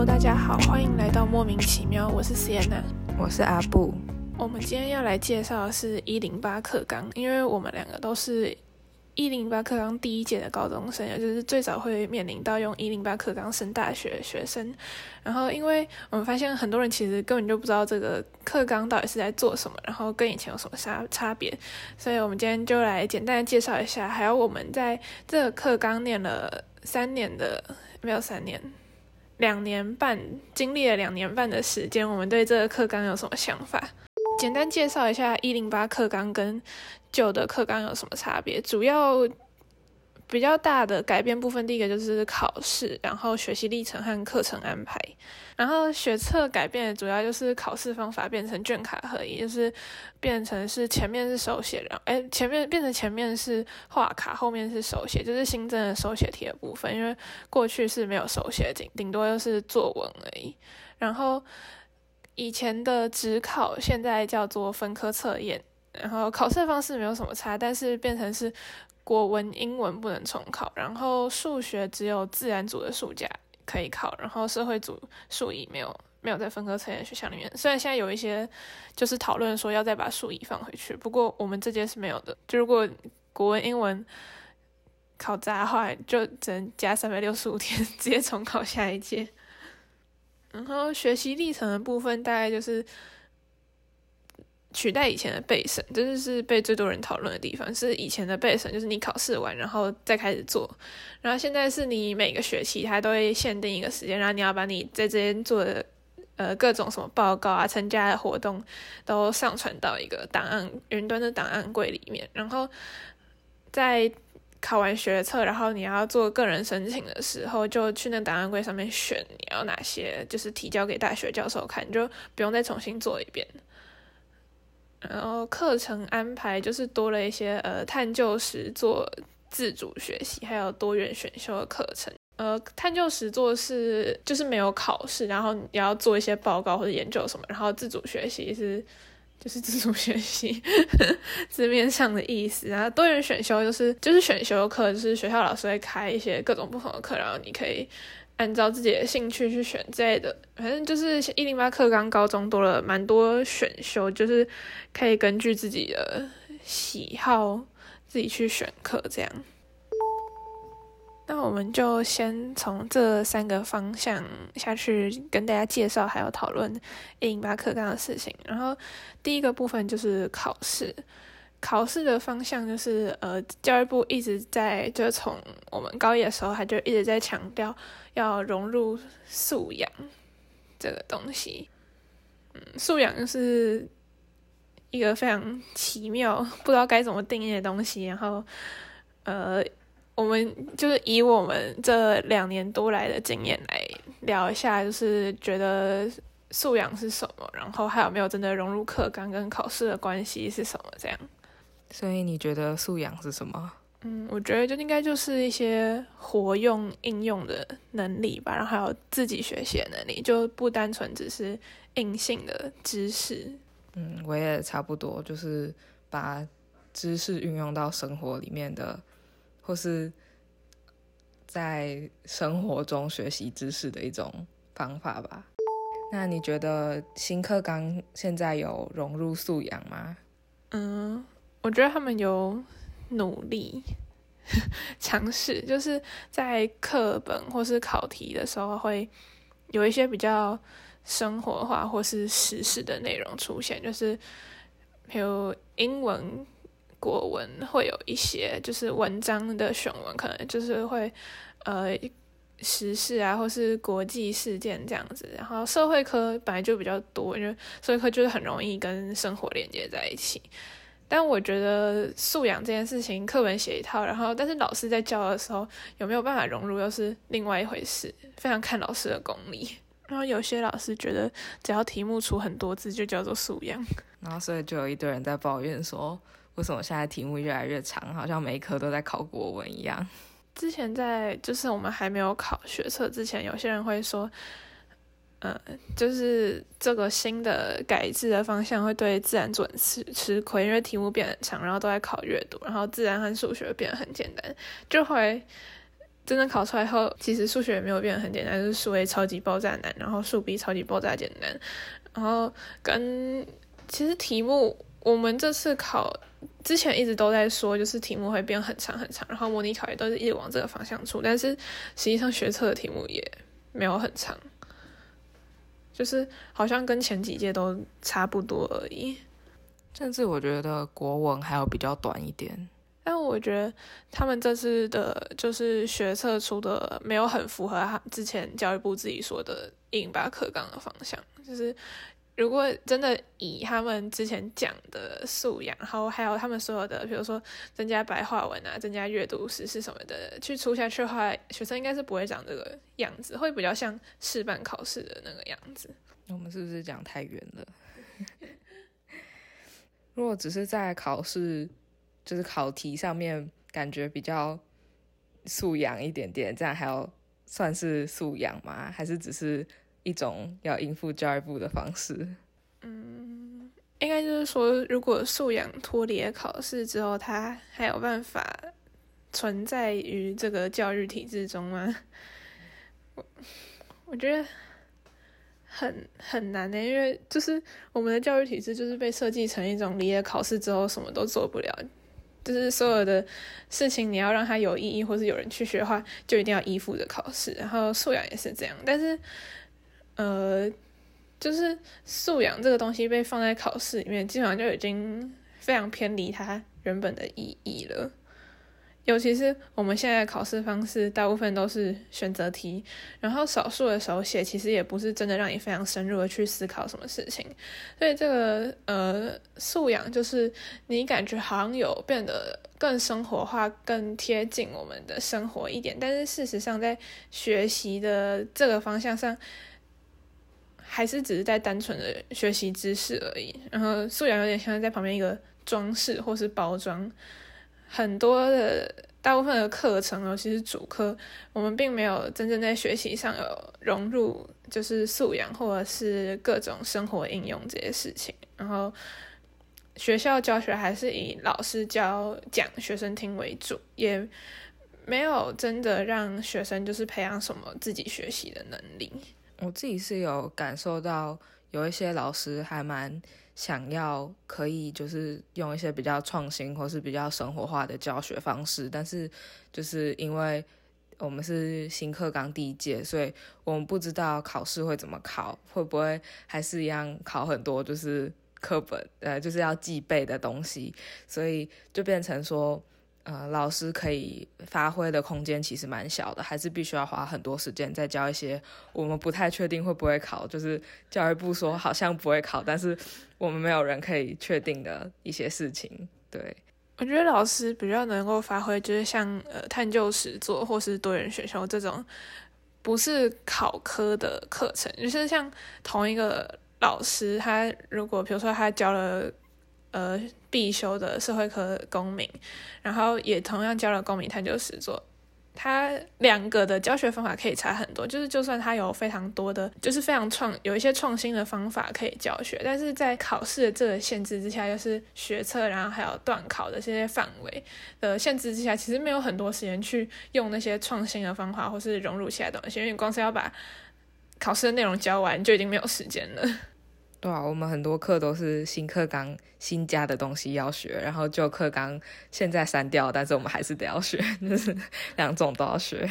Hello，大家好，欢迎来到莫名其妙，我是 Sienna，我是阿布。我们今天要来介绍的是一零八课纲，因为我们两个都是一零八课纲第一届的高中生，也就是最早会面临到用一零八课纲升大学的学生。然后，因为我们发现很多人其实根本就不知道这个课纲到底是在做什么，然后跟以前有什么差差别，所以我们今天就来简单的介绍一下。还有我们在这个课纲念了三年的，没有三年，两年半，经历了两年半的时间，我们对这个课纲有什么想法？简单介绍一下一零八课纲跟旧的课纲有什么差别。主要比较大的改变部分，第一个就是考试，然后学习历程和课程安排。然后学测改变主要就是考试方法变成卷卡合一，就是变成是前面是手写，然后哎前面变成前面是画卡，后面是手写，就是新增的手写题的部分。因为过去是没有手写，顶顶多就是作文而已。然后。以前的职考现在叫做分科测验，然后考试方式没有什么差，但是变成是国文、英文不能重考，然后数学只有自然组的数甲可以考，然后社会组数乙没有没有在分科测验学校里面。虽然现在有一些就是讨论说要再把数乙放回去，不过我们这届是没有的。就如果国文、英文考砸的话，就只能加三百六十五天，直接重考下一届。然后学习历程的部分大概就是取代以前的备审，这就是被最多人讨论的地方。是以前的备审，就是你考试完然后再开始做，然后现在是你每个学期它都会限定一个时间，然后你要把你在这边做的呃各种什么报告啊、参加的活动都上传到一个档案云端的档案柜里面，然后在。考完学测，然后你要做个人申请的时候，就去那档案柜上面选你要哪些，就是提交给大学教授看，就不用再重新做一遍。然后课程安排就是多了一些呃探究时做自主学习，还有多元选修的课程。呃，探究时做是就是没有考试，然后你要做一些报告或者研究什么，然后自主学习是。就是自主学习 字面上的意思，然后多元选修就是就是选修课，就是学校老师会开一些各种不同的课，然后你可以按照自己的兴趣去选之类的。反正就是一零八课纲高中多了蛮多选修，就是可以根据自己的喜好自己去选课这样。那我们就先从这三个方向下去跟大家介绍，还有讨论一零八课纲的事情。然后第一个部分就是考试，考试的方向就是呃，教育部一直在，就从我们高一的时候，他就一直在强调要融入素养这个东西。嗯，素养就是一个非常奇妙，不知道该怎么定义的东西。然后呃。我们就是以我们这两年多来的经验来聊一下，就是觉得素养是什么，然后还有没有真的融入课纲跟考试的关系是什么？这样。所以你觉得素养是什么？嗯，我觉得就应该就是一些活用应用的能力吧，然后还有自己学习的能力，就不单纯只是硬性的知识。嗯，我也差不多，就是把知识运用到生活里面的。或是在生活中学习知识的一种方法吧。那你觉得新课纲现在有融入素养吗？嗯，我觉得他们有努力 尝试，就是在课本或是考题的时候，会有一些比较生活化或是实事的内容出现，就是比如英文。国文会有一些，就是文章的选文，可能就是会呃时事啊，或是国际事件这样子。然后社会科本来就比较多，因为社会科就是很容易跟生活连接在一起。但我觉得素养这件事情，课文写一套，然后但是老师在教的时候有没有办法融入，又是另外一回事，非常看老师的功力。然后有些老师觉得，只要题目出很多字就叫做素养，然后所以就有一堆人在抱怨说。为什么现在题目越来越长，好像每一科都在考国文一样？之前在就是我们还没有考学测之前，有些人会说，嗯，就是这个新的改制的方向会对自然组吃吃亏，因为题目变很长，然后都在考阅读，然后自然和数学变得很简单，就会真的考出来后，其实数学也没有变得很简单，就是数 A 超级爆炸难，然后数 B 超级爆炸简单，然后跟其实题目我们这次考之前一直都在说，就是题目会变很长很长，然后模拟考也都是一直往这个方向出，但是实际上学测的题目也没有很长，就是好像跟前几届都差不多而已。甚至我觉得国文还有比较短一点。但我觉得他们这次的，就是学测出的没有很符合他之前教育部自己说的硬把课纲的方向。就是如果真的以他们之前讲的素养，然后还有他们所有的，比如说增加白话文啊、增加阅读时事什么的去出下去的话，学生应该是不会长这个样子，会比较像试办考试的那个样子。我们是不是讲太远了？如果只是在考试。就是考题上面感觉比较素养一点点，这样还要算是素养吗？还是只是一种要应付教育部的方式？嗯，应该就是说，如果素养脱离考试之后，它还有办法存在于这个教育体制中吗？我我觉得很很难的，因为就是我们的教育体制就是被设计成一种离了考试之后什么都做不了。就是所有的事情，你要让它有意义，或是有人去学的话，就一定要依附着考试。然后素养也是这样，但是，呃，就是素养这个东西被放在考试里面，基本上就已经非常偏离它原本的意义了。尤其是我们现在的考试方式，大部分都是选择题，然后少数的手写，其实也不是真的让你非常深入的去思考什么事情。所以这个呃素养，就是你感觉好像有变得更生活化、更贴近我们的生活一点，但是事实上在学习的这个方向上，还是只是在单纯的学习知识而已。然后素养有点像在旁边一个装饰或是包装。很多的大部分的课程，尤其是主课，我们并没有真正在学习上有融入，就是素养或者是各种生活应用这些事情。然后学校教学还是以老师教讲学生听为主，也没有真的让学生就是培养什么自己学习的能力。我自己是有感受到有一些老师还蛮。想要可以就是用一些比较创新或是比较生活化的教学方式，但是就是因为我们是新课纲第一届，所以我们不知道考试会怎么考，会不会还是一样考很多就是课本呃就是要记背的东西，所以就变成说。呃，老师可以发挥的空间其实蛮小的，还是必须要花很多时间再教一些我们不太确定会不会考，就是教育部说好像不会考，但是我们没有人可以确定的一些事情。对，我觉得老师比较能够发挥，就是像呃探究实作或是多元选修这种不是考科的课程，就是像同一个老师，他如果比如说他教了。呃，必修的社会科公民，然后也同样教了公民探究实作，他两个的教学方法可以差很多。就是就算他有非常多的，就是非常创，有一些创新的方法可以教学，但是在考试的这个限制之下，又是学测，然后还有段考的这些范围的限制之下，其实没有很多时间去用那些创新的方法，或是融入其他东西，因为光是要把考试的内容教完，就已经没有时间了。对啊，我们很多课都是新课纲新加的东西要学，然后旧课纲现在删掉，但是我们还是得要学，就是两种都要学。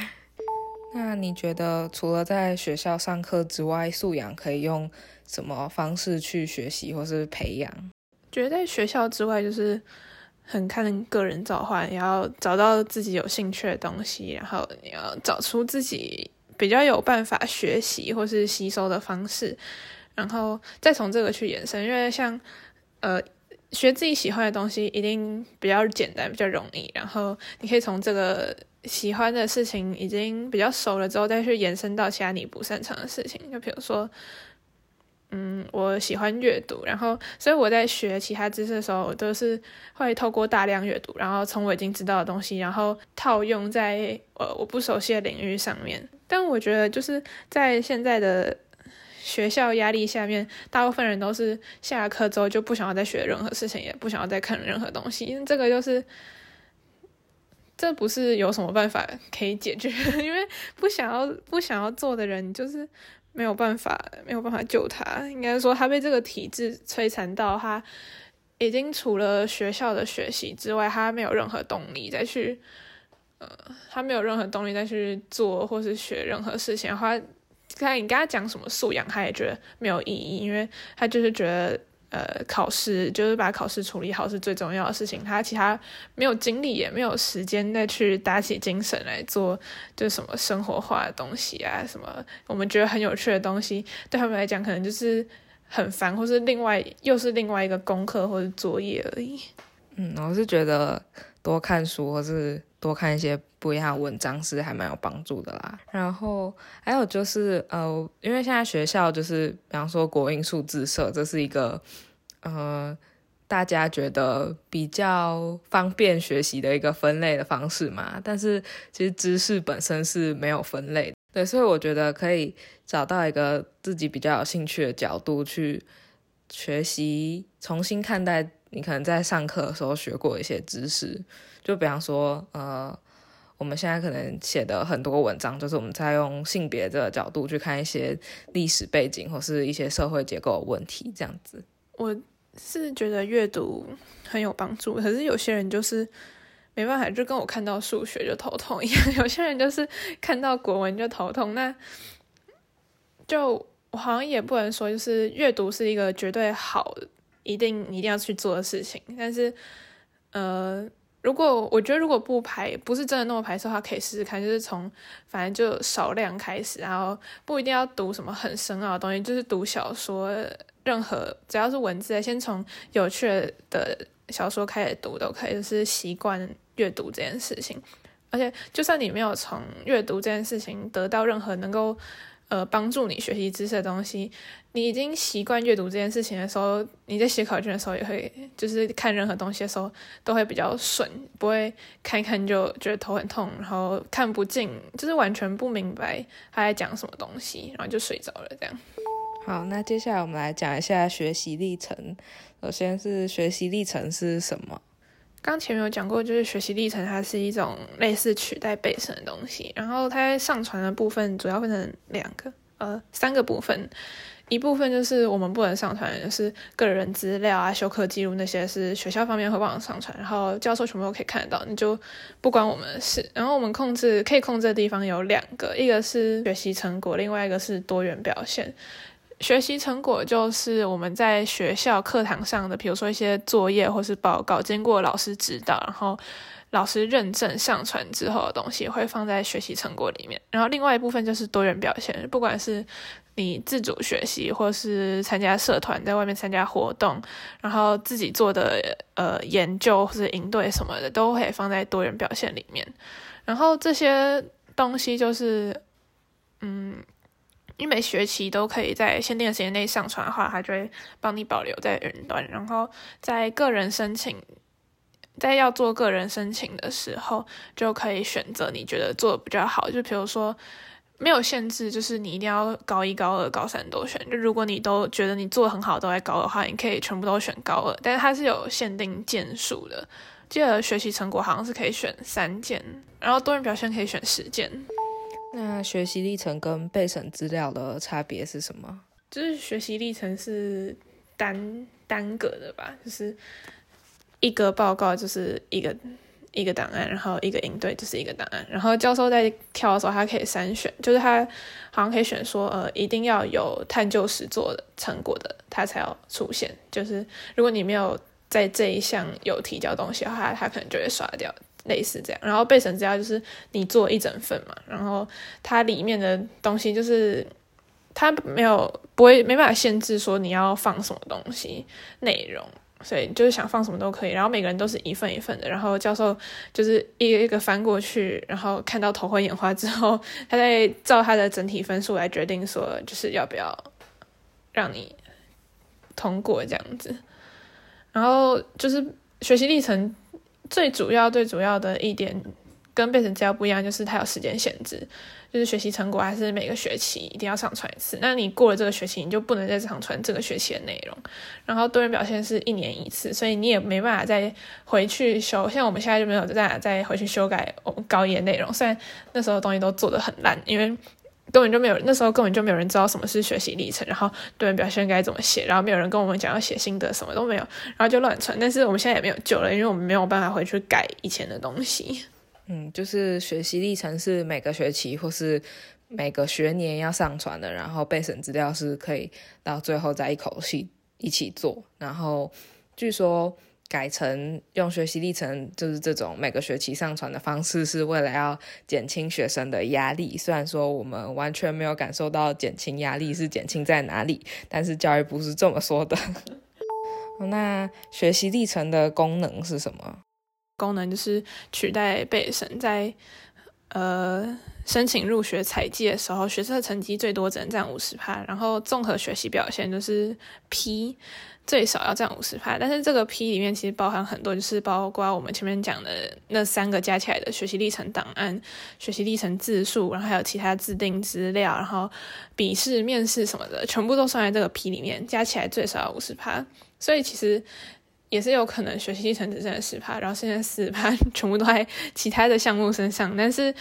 那你觉得除了在学校上课之外，素养可以用什么方式去学习或是培养？觉得在学校之外，就是很看个人造化，你要找到自己有兴趣的东西，然后你要找出自己比较有办法学习或是吸收的方式。然后再从这个去延伸，因为像，呃，学自己喜欢的东西一定比较简单，比较容易。然后你可以从这个喜欢的事情已经比较熟了之后，再去延伸到其他你不擅长的事情。就比如说，嗯，我喜欢阅读，然后所以我在学其他知识的时候，我都是会透过大量阅读，然后从我已经知道的东西，然后套用在呃我不熟悉的领域上面。但我觉得就是在现在的。学校压力下面，大部分人都是下了课之后就不想要再学任何事情，也不想要再看任何东西。因为这个就是这不是有什么办法可以解决，因为不想要不想要做的人，就是没有办法没有办法救他。应该说，他被这个体制摧残到，他已经除了学校的学习之外，他没有任何动力再去，呃，他没有任何动力再去做或是学任何事情。他，看你跟他讲什么素养，他也觉得没有意义，因为他就是觉得。呃，考试就是把考试处理好是最重要的事情。他其他没有精力，也没有时间再去打起精神来做，就什么生活化的东西啊，什么我们觉得很有趣的东西，对他们来讲可能就是很烦，或是另外又是另外一个功课或者作业而已。嗯，我是觉得多看书或是多看一些不一样的文章是还蛮有帮助的啦。然后还有就是呃，因为现在学校就是比方说国英数字社，这是一个呃大家觉得比较方便学习的一个分类的方式嘛。但是其实知识本身是没有分类，对，所以我觉得可以找到一个自己比较有兴趣的角度去学习，重新看待。你可能在上课的时候学过一些知识，就比方说，呃，我们现在可能写的很多文章，就是我们在用性别这个角度去看一些历史背景或是一些社会结构的问题，这样子。我是觉得阅读很有帮助，可是有些人就是没办法，就跟我看到数学就头痛一样，有些人就是看到国文就头痛。那就我好像也不能说，就是阅读是一个绝对好。一定一定要去做的事情，但是，呃，如果我觉得如果不排不是真的那么排斥的话，可以试试看，就是从反正就少量开始，然后不一定要读什么很深奥的东西，就是读小说，任何只要是文字，先从有趣的小说开始读都可以，就是习惯阅读这件事情。而且，就算你没有从阅读这件事情得到任何能够。呃，帮助你学习知识的东西，你已经习惯阅读这件事情的时候，你在写考卷的时候也会，就是看任何东西的时候都会比较顺，不会看一看就觉得头很痛，然后看不进，就是完全不明白他在讲什么东西，然后就睡着了这样。好，那接下来我们来讲一下学习历程。首先是学习历程是什么？刚前面有讲过，就是学习历程，它是一种类似取代背诵的东西。然后它上传的部分主要分成两个，呃，三个部分。一部分就是我们不能上传，就是个人资料啊、休课记录那些，是学校方面会帮我上传，然后教授全部都可以看得到，你就不关我们的事。然后我们控制可以控制的地方有两个，一个是学习成果，另外一个是多元表现。学习成果就是我们在学校课堂上的，比如说一些作业或是报告，经过老师指导，然后老师认证上传之后的东西，会放在学习成果里面。然后另外一部分就是多元表现，不管是你自主学习，或是参加社团，在外面参加活动，然后自己做的呃研究或者营队什么的，都会放在多元表现里面。然后这些东西就是，嗯。你每学期都可以在限定的时间内上传的话，它就会帮你保留在云端。然后在个人申请，在要做个人申请的时候，就可以选择你觉得做的比较好。就比如说没有限制，就是你一定要高一、高二、高三都选。就如果你都觉得你做的很好，都在高的话，你可以全部都选高二。但是它是有限定件数的，记得学习成果好像是可以选三件，然后多元表现可以选十件。那学习历程跟备审资料的差别是什么？就是学习历程是单单个的吧，就是一个报告就是一个一个档案，然后一个应对就是一个档案，然后教授在挑的时候，他可以筛选，就是他好像可以选说，呃，一定要有探究实做的成果的，他才要出现。就是如果你没有在这一项有提交东西的话，他可能就会刷掉。类似这样，然后备审资料就是你做一整份嘛，然后它里面的东西就是它没有不会没办法限制说你要放什么东西内容，所以就是想放什么都可以。然后每个人都是一份一份的，然后教授就是一个一个翻过去，然后看到头昏眼花之后，他再照他的整体分数来决定说就是要不要让你通过这样子。然后就是学习历程。最主要、最主要的一点跟备审资料不一样，就是它有时间限制，就是学习成果还是每个学期一定要上传一次。那你过了这个学期，你就不能再上传这个学期的内容。然后多元表现是一年一次，所以你也没办法再回去修。像我们现在就没有再再回去修改我们高一的内容，虽然那时候东西都做的很烂，因为。根本就没有，那时候根本就没有人知道什么是学习历程，然后对人表现该怎么写，然后没有人跟我们讲要写心得，什么都没有，然后就乱传。但是我们现在也没有救了，因为我们没有办法回去改以前的东西。嗯，就是学习历程是每个学期或是每个学年要上传的，然后备审资料是可以到最后再一口气一起做。然后据说。改成用学习历程，就是这种每个学期上传的方式，是为了要减轻学生的压力。虽然说我们完全没有感受到减轻压力是减轻在哪里，但是教育部是这么说的。那学习历程的功能是什么？功能就是取代备审，在呃申请入学采集的时候，学测成绩最多只能占五十趴，然后综合学习表现就是 P。最少要占五十趴，但是这个 P 里面其实包含很多，就是包括我们前面讲的那三个加起来的学习历程档案、学习历程字数，然后还有其他自定资料，然后笔试、面试什么的，全部都算在这个 P 里面，加起来最少要五十趴。所以其实也是有可能学习历程只占十趴，然后剩下四趴全部都在其他的项目身上，但是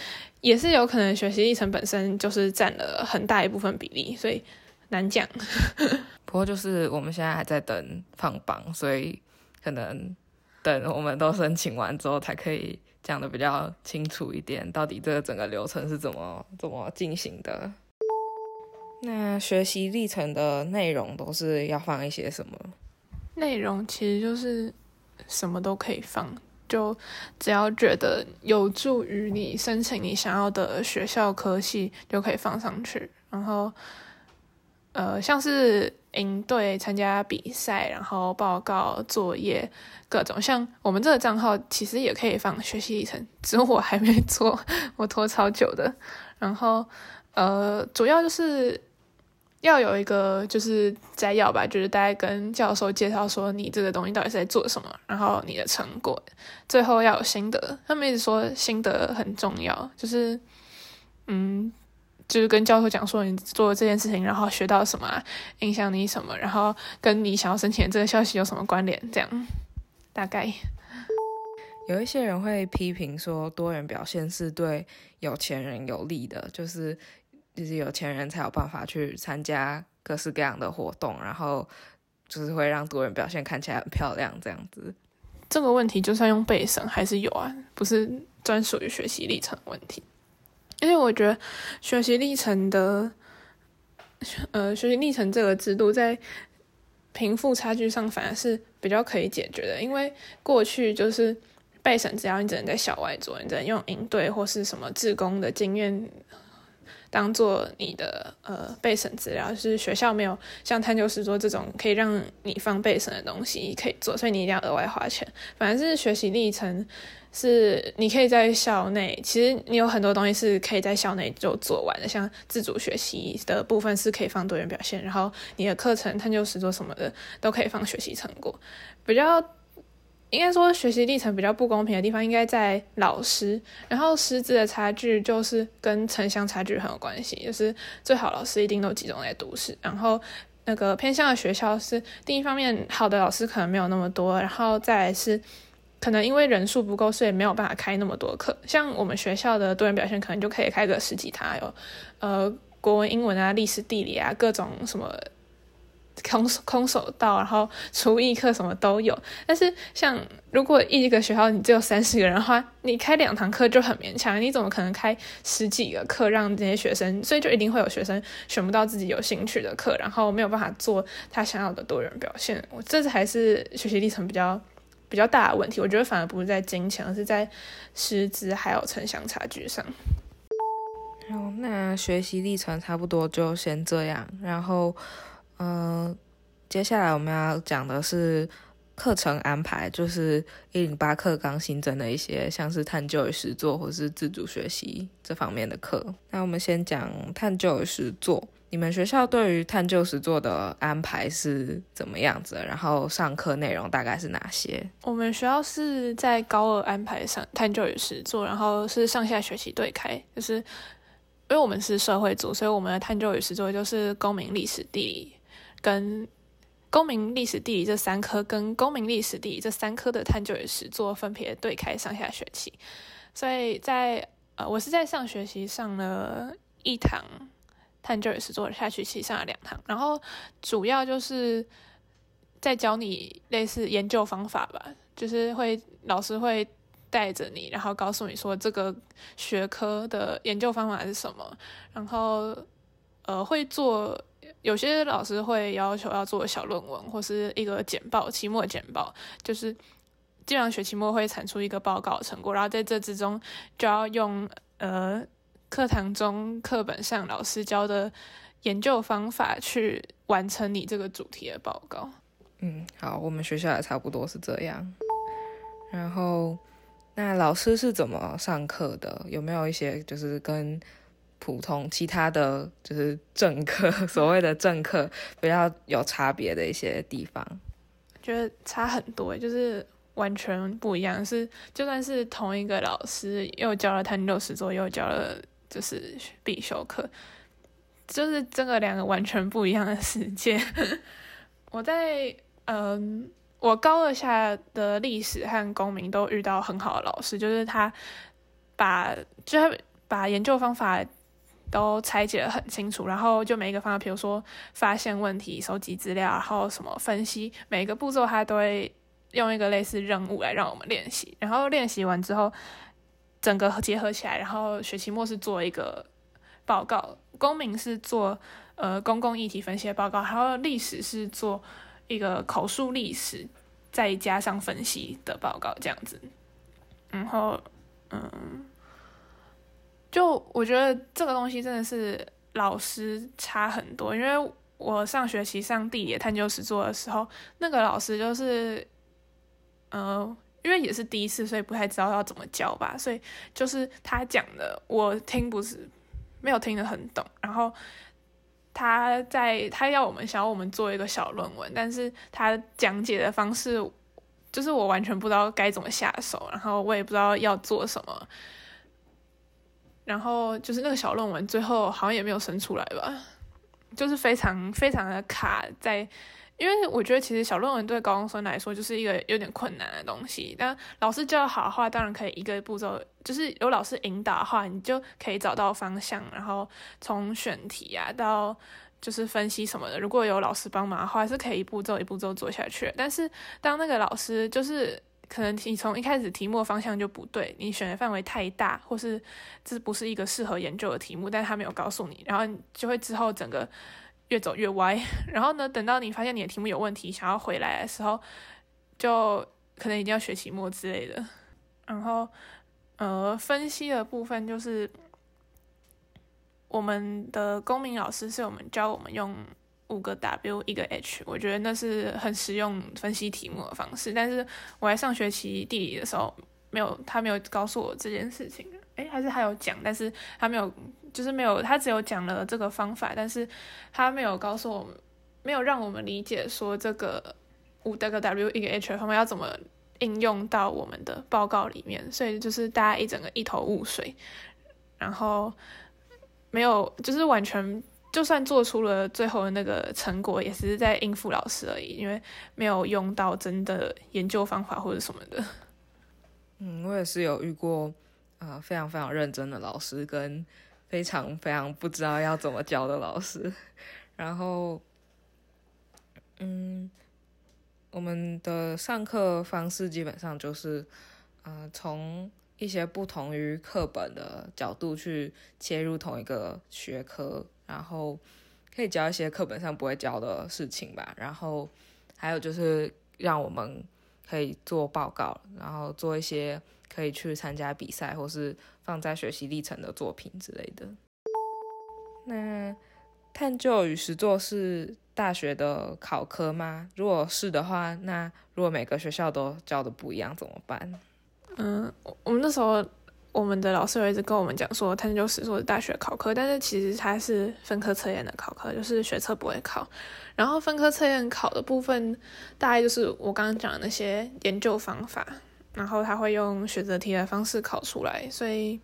也是有可能学习历程本身就是占了很大一部分比例，所以难讲。不过就是我们现在还在等放榜，所以可能等我们都申请完之后，才可以讲的比较清楚一点，到底这个整个流程是怎么怎么进行的。那学习历程的内容都是要放一些什么？内容其实就是什么都可以放，就只要觉得有助于你申请你想要的学校科系，就可以放上去。然后，呃，像是。应对参加比赛，然后报告作业各种，像我们这个账号其实也可以放学习历程，只是我还没做，我拖超久的。然后呃，主要就是要有一个就是摘要吧，就是大概跟教授介绍说你这个东西到底是在做什么，然后你的成果，最后要有心得。他们一直说心得很重要，就是嗯。就是跟教授讲说你做这件事情，然后学到什么，影响你什么，然后跟你想要申请这个消息有什么关联？这样大概有一些人会批评说多元表现是对有钱人有利的，就是就是有钱人才有办法去参加各式各样的活动，然后就是会让多元表现看起来很漂亮这样子。这个问题就算用背审还是有啊，不是专属于学习历程问题。因为我觉得学习历程的，呃，学习历程这个制度在贫富差距上反而是比较可以解决的。因为过去就是被审，只要你只能在校外做，你只能用营队或是什么自工的经验当做你的呃备审资料，就是学校没有像探究室做这种可以让你放备审的东西可以做，所以你一定要额外花钱。反正是学习历程。是你可以在校内，其实你有很多东西是可以在校内就做完的，像自主学习的部分是可以放多元表现，然后你的课程探究实作什么的都可以放学习成果。比较应该说学习历程比较不公平的地方，应该在老师，然后师资的差距就是跟城乡差距很有关系，就是最好老师一定都集中在都市，然后那个偏向的学校是第一方面好的老师可能没有那么多，然后再来是。可能因为人数不够，所以没有办法开那么多课。像我们学校的多元表现，可能就可以开个十几堂，有呃国文、英文啊、历史、地理啊，各种什么空手空手道，然后厨艺课什么都有。但是像如果一个学校你只有三十个人的话，你开两堂课就很勉强。你怎么可能开十几个课让这些学生？所以就一定会有学生选不到自己有兴趣的课，然后没有办法做他想要的多元表现。我这才是学习历程比较。比较大的问题，我觉得反而不是在金钱，而是在师资还有城乡差距上。好，那学习历程差不多就先这样。然后，呃，接下来我们要讲的是，课程安排，就是一零八课刚新增的一些，像是探究与实作或是自主学习这方面的课。那我们先讲探究与实作。你们学校对于探究实作的安排是怎么样子？然后上课内容大概是哪些？我们学校是在高二安排上探究与实作，然后是上下学期对开，就是因为我们是社会组，所以我们的探究与实作就是公民、历史、地理跟公民、历史、地理这三科跟公民、历史、地理这三科的探究与实作分别对开上下学期。所以在呃，我是在上学期上了一堂。探究也是做下学期上了两堂，然后主要就是在教你类似研究方法吧，就是会老师会带着你，然后告诉你说这个学科的研究方法是什么，然后呃会做有些老师会要求要做小论文或是一个简报，期末简报就是基本上学期末会产出一个报告成果，然后在这之中就要用呃。课堂中课本上老师教的研究方法去完成你这个主题的报告。嗯，好，我们学校也差不多是这样。然后，那老师是怎么上课的？有没有一些就是跟普通其他的就是政课，所谓的政课比较有差别的一些地方？觉得差很多，就是完全不一样。是就算是同一个老师，又教了他六十座，又教了。就是必修课，就是这个两个完全不一样的世界。我在嗯，我高二下的历史和公民都遇到很好的老师，就是他把就是把研究方法都拆解的很清楚，然后就每一个方法，比如说发现问题、收集资料，然后什么分析，每一个步骤他都会用一个类似任务来让我们练习，然后练习完之后。整个结合起来，然后学期末是做一个报告，公民是做呃公共议题分析的报告，还有历史是做一个口述历史，再加上分析的报告这样子。然后，嗯，就我觉得这个东西真的是老师差很多，因为我上学期上地理探究史做的时候，那个老师就是，呃。因为也是第一次，所以不太知道要怎么教吧，所以就是他讲的，我听不是没有听得很懂。然后他在他要我们想要我们做一个小论文，但是他讲解的方式就是我完全不知道该怎么下手，然后我也不知道要做什么。然后就是那个小论文最后好像也没有生出来吧，就是非常非常的卡在。因为我觉得其实小论文对高中生来说就是一个有点困难的东西，但老师教好的话，当然可以一个步骤，就是有老师引导的话，你就可以找到方向，然后从选题啊到就是分析什么的，如果有老师帮忙的话，是可以一步骤一步骤做下去。但是当那个老师就是可能你从一开始题目方向就不对，你选的范围太大，或是这不是一个适合研究的题目，但是他没有告诉你，然后就会之后整个。越走越歪，然后呢，等到你发现你的题目有问题，想要回来的时候，就可能一定要学期末之类的。然后，呃，分析的部分就是我们的公民老师是我们教我们用五个 W 一个 H，我觉得那是很实用分析题目的方式。但是我在上学期地理的时候，没有他没有告诉我这件事情，诶，还是他有讲，但是他没有。就是没有，他只有讲了这个方法，但是他没有告诉我们，没有让我们理解说这个五个 W 一个 H 方法要怎么应用到我们的报告里面，所以就是大家一整个一头雾水，然后没有，就是完全就算做出了最后的那个成果，也只是在应付老师而已，因为没有用到真的研究方法或者什么的。嗯，我也是有遇过啊，非常非常认真的老师跟。非常非常不知道要怎么教的老师，然后，嗯，我们的上课方式基本上就是，呃，从一些不同于课本的角度去切入同一个学科，然后可以教一些课本上不会教的事情吧。然后还有就是让我们可以做报告，然后做一些。可以去参加比赛，或是放在学习历程的作品之类的。那探究与实作是大学的考科吗？如果是的话，那如果每个学校都教的不一样怎么办？嗯，我们那时候我们的老师有一直跟我们讲说，探究史说是大学考科，但是其实它是分科测验的考科，就是学测不会考。然后分科测验考的部分，大概就是我刚刚讲的那些研究方法，然后他会用选择题的方式考出来，所以。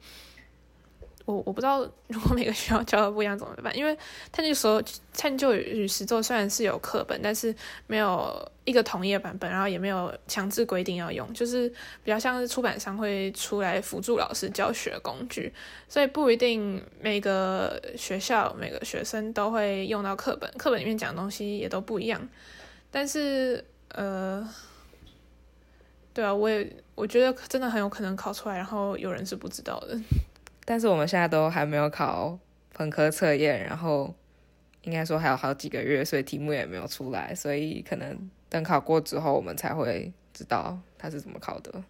我我不知道，如果每个学校教的不一样怎么办？因为探究所探究与实作虽然是有课本，但是没有一个统一的版本，然后也没有强制规定要用，就是比较像是出版商会出来辅助老师教学工具，所以不一定每个学校每个学生都会用到课本，课本里面讲的东西也都不一样。但是呃，对啊，我也我觉得真的很有可能考出来，然后有人是不知道的。但是我们现在都还没有考本科测验，然后应该说还有好几个月，所以题目也没有出来，所以可能等考过之后，我们才会知道它是怎么考的。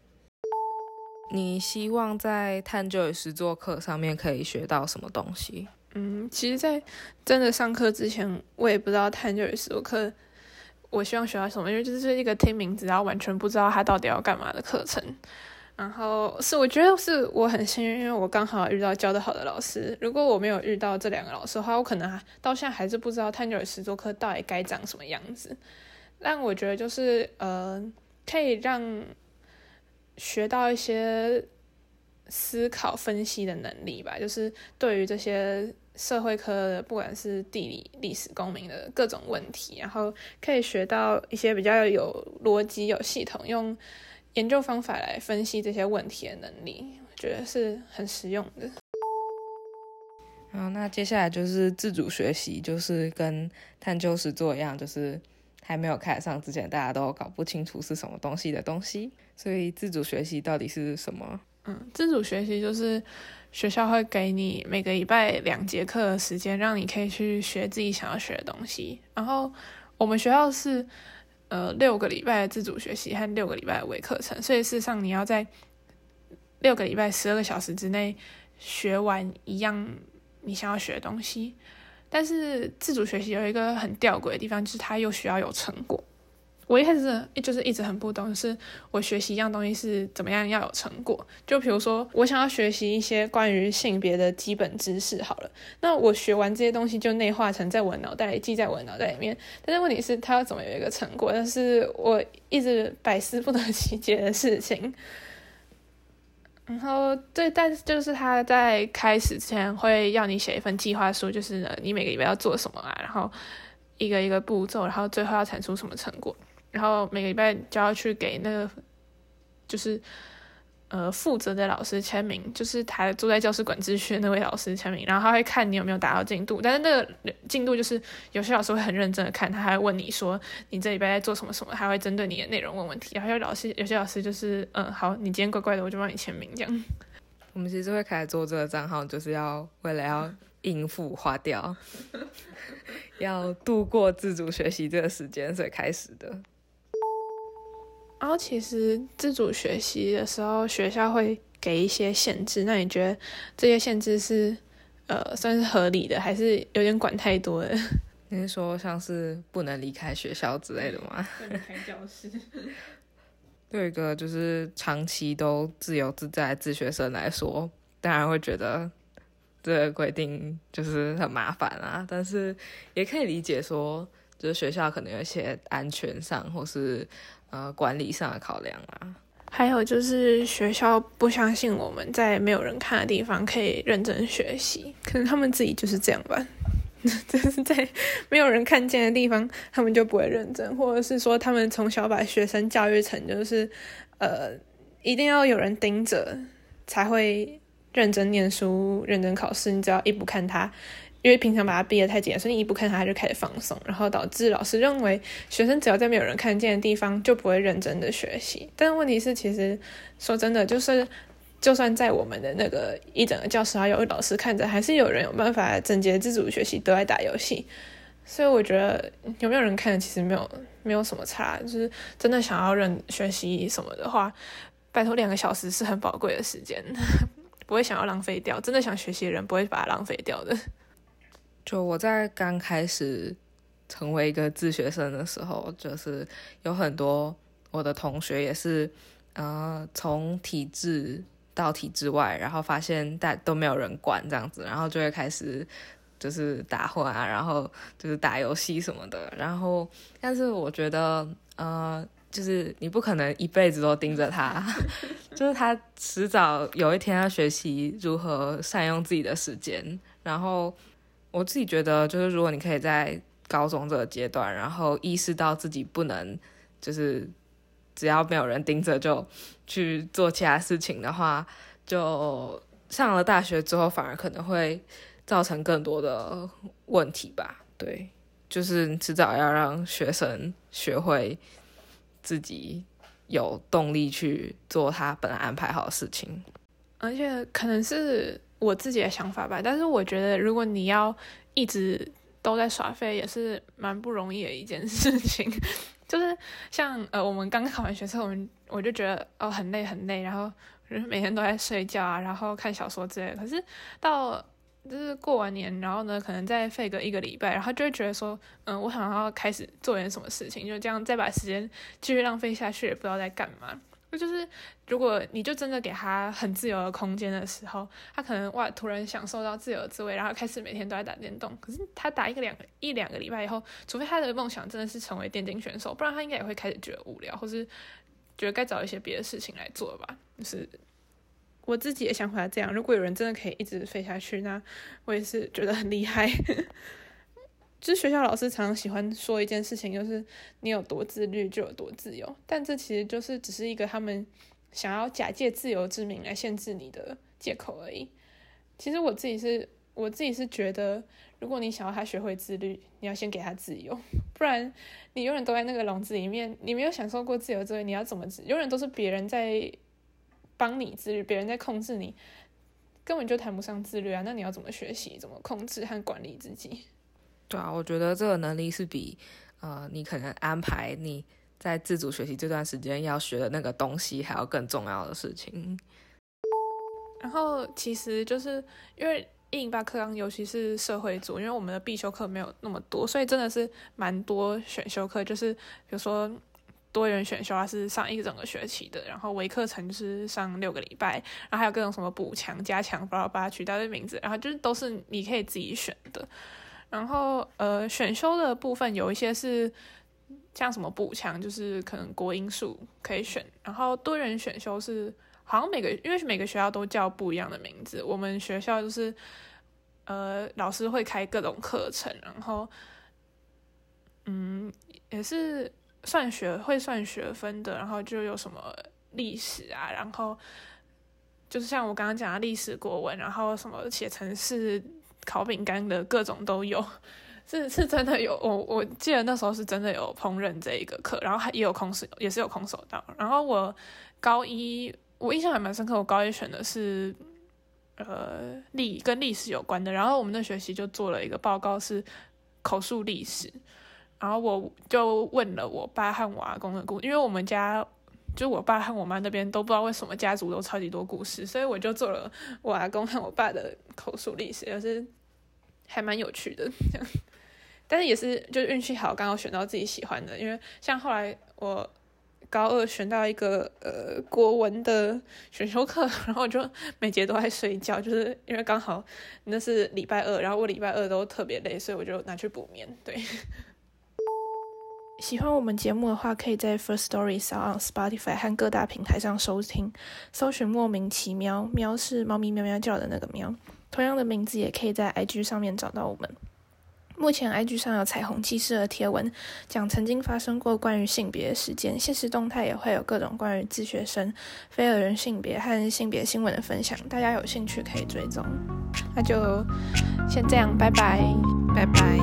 你希望在探究与实作课上面可以学到什么东西？嗯，其实，在真的上课之前，我也不知道探究与实作课我希望学到什么，因为就是一个听名字，然后完全不知道它到底要干嘛的课程。然后是我觉得是我很幸运，因为我刚好遇到教的好的老师。如果我没有遇到这两个老师的话，我可能到现在还是不知道探究与实作课到底该长什么样子。但我觉得就是呃，可以让学到一些思考分析的能力吧，就是对于这些社会科的，不管是地理、历史、公民的各种问题，然后可以学到一些比较有逻辑、有系统用。研究方法来分析这些问题的能力，我觉得是很实用的。好，那接下来就是自主学习，就是跟探究实作一样，就是还没有开始上之前，大家都搞不清楚是什么东西的东西。所以自主学习到底是什么？嗯，自主学习就是学校会给你每个礼拜两节课的时间，让你可以去学自己想要学的东西。然后我们学校是。呃，六个礼拜的自主学习和六个礼拜的微课程，所以事实上你要在六个礼拜十二个小时之内学完一样你想要学的东西。但是自主学习有一个很吊诡的地方，就是它又需要有成果。我一开始就是一直很不懂，是我学习一样东西是怎么样要有成果。就比如说，我想要学习一些关于性别的基本知识，好了，那我学完这些东西就内化成在我脑袋里，记在我脑袋里面。但是问题是，它要怎么有一个成果？但是我一直百思不得其解的事情。然后，对，但是就是他在开始之前会要你写一份计划书，就是你每个礼拜要做什么啊，然后一个一个步骤，然后最后要产出什么成果。然后每个礼拜就要去给那个，就是呃负责的老师签名，就是他坐在教室管秩序那位老师签名。然后他会看你有没有达到进度，但是那个进度就是有些老师会很认真的看，他还会问你说你这礼拜在做什么什么，还会针对你的内容问问题。然后有老师有些老师就是嗯好，你今天乖乖的，我就帮你签名这样。我们其实会开始做这个账号，就是要为了要应付花掉，要度过自主学习这个时间，所以开始的。然后其实自主学习的时候，学校会给一些限制。那你觉得这些限制是呃算是合理的，还是有点管太多了？你是说像是不能离开学校之类的吗？离开教室。对一个就是长期都自由自在自学生来说，当然会觉得这个规定就是很麻烦啊。但是也可以理解说，就是学校可能有一些安全上或是。呃，管理上的考量啊，还有就是学校不相信我们在没有人看的地方可以认真学习，可能他们自己就是这样吧，就是在没有人看见的地方，他们就不会认真，或者是说他们从小把学生教育成就是呃，一定要有人盯着才会认真念书、认真考试，你只要一不看他。因为平常把他逼得太紧，所以你一不看他，他就开始放松，然后导致老师认为学生只要在没有人看见的地方就不会认真的学习。但是问题是，其实说真的，就是就算在我们的那个一整个教室还有老师看着，还是有人有办法整洁自主学习，都在打游戏。所以我觉得有没有人看，其实没有没有什么差。就是真的想要认学习什么的话，拜托两个小时是很宝贵的时间，不会想要浪费掉。真的想学习的人不会把它浪费掉的。就我在刚开始成为一个自学生的时候，就是有很多我的同学也是，呃，从体制到体制外，然后发现大都没有人管这样子，然后就会开始就是打混啊，然后就是打游戏什么的，然后但是我觉得，呃。就是你不可能一辈子都盯着他，就是他迟早有一天要学习如何善用自己的时间。然后我自己觉得，就是如果你可以在高中这个阶段，然后意识到自己不能，就是只要没有人盯着就去做其他事情的话，就上了大学之后反而可能会造成更多的问题吧。对，就是迟早要让学生学会。自己有动力去做他本来安排好的事情，而且可能是我自己的想法吧。但是我觉得，如果你要一直都在耍废，也是蛮不容易的一件事情。就是像呃，我们刚考完学测，我们我就觉得哦很累很累，然后每天都在睡觉啊，然后看小说之类的。可是到就是过完年，然后呢，可能再废个一个礼拜，然后就会觉得说，嗯，我想要开始做点什么事情，就这样再把时间继续浪费下去，也不知道在干嘛。就是如果你就真的给他很自由的空间的时候，他可能哇突然享受到自由的滋味，然后开始每天都在打电动。可是他打一个两个一两个礼拜以后，除非他的梦想真的是成为电竞选手，不然他应该也会开始觉得无聊，或是觉得该找一些别的事情来做吧，就是。我自己的想法这样，如果有人真的可以一直飞下去，那我也是觉得很厉害。就是学校老师常常喜欢说一件事情，就是你有多自律就有多自由，但这其实就是只是一个他们想要假借自由之名来限制你的借口而已。其实我自己是，我自己是觉得，如果你想要他学会自律，你要先给他自由，不然你永远都在那个笼子里面，你没有享受过自由之，你要怎么自？永远都是别人在。帮你自律，别人在控制你，根本就谈不上自律啊！那你要怎么学习，怎么控制和管理自己？对啊，我觉得这个能力是比呃，你可能安排你在自主学习这段时间要学的那个东西还要更重要的事情。然后其实就是因为一零八课纲，尤其是社会组，因为我们的必修课没有那么多，所以真的是蛮多选修课，就是比如说。多元选修啊，是上一整个学期的，然后微课程是上六个礼拜，然后还有各种什么补强、加强，巴拉巴拉取代的名字，然后就是都是你可以自己选的。然后呃，选修的部分有一些是像什么补强，就是可能国英数可以选。然后多元选修是好像每个因为每个学校都叫不一样的名字，我们学校就是呃老师会开各种课程，然后嗯也是。算学会算学分的，然后就有什么历史啊，然后就是像我刚刚讲的历史、国文，然后什么写程式、烤饼干的各种都有，是是真的有。我我记得那时候是真的有烹饪这一个课，然后还也有空手，也是有空手道。然后我高一我印象还蛮深刻，我高一选的是呃历跟历史有关的，然后我们那学期就做了一个报告，是口述历史。然后我就问了我爸和我阿公的故，因为我们家就我爸和我妈那边都不知道为什么家族都超级多故事，所以我就做了我阿公和我爸的口述历史，也是还蛮有趣的。但是也是就是运气好，刚好选到自己喜欢的。因为像后来我高二选到一个呃国文的选修课，然后我就每节都在睡觉，就是因为刚好那是礼拜二，然后我礼拜二都特别累，所以我就拿去补眠。对。喜欢我们节目的话，可以在 First Story、s on Spotify 和各大平台上收听，搜寻“莫名其妙”，喵是猫咪喵喵叫的那个喵。同样的名字也可以在 IG 上面找到我们。目前 IG 上有彩虹骑士的贴文，讲曾经发生过关于性别的事件，现实动态也会有各种关于自学生、非二人性别和性别新闻的分享，大家有兴趣可以追踪。那就先这样，拜拜，拜拜。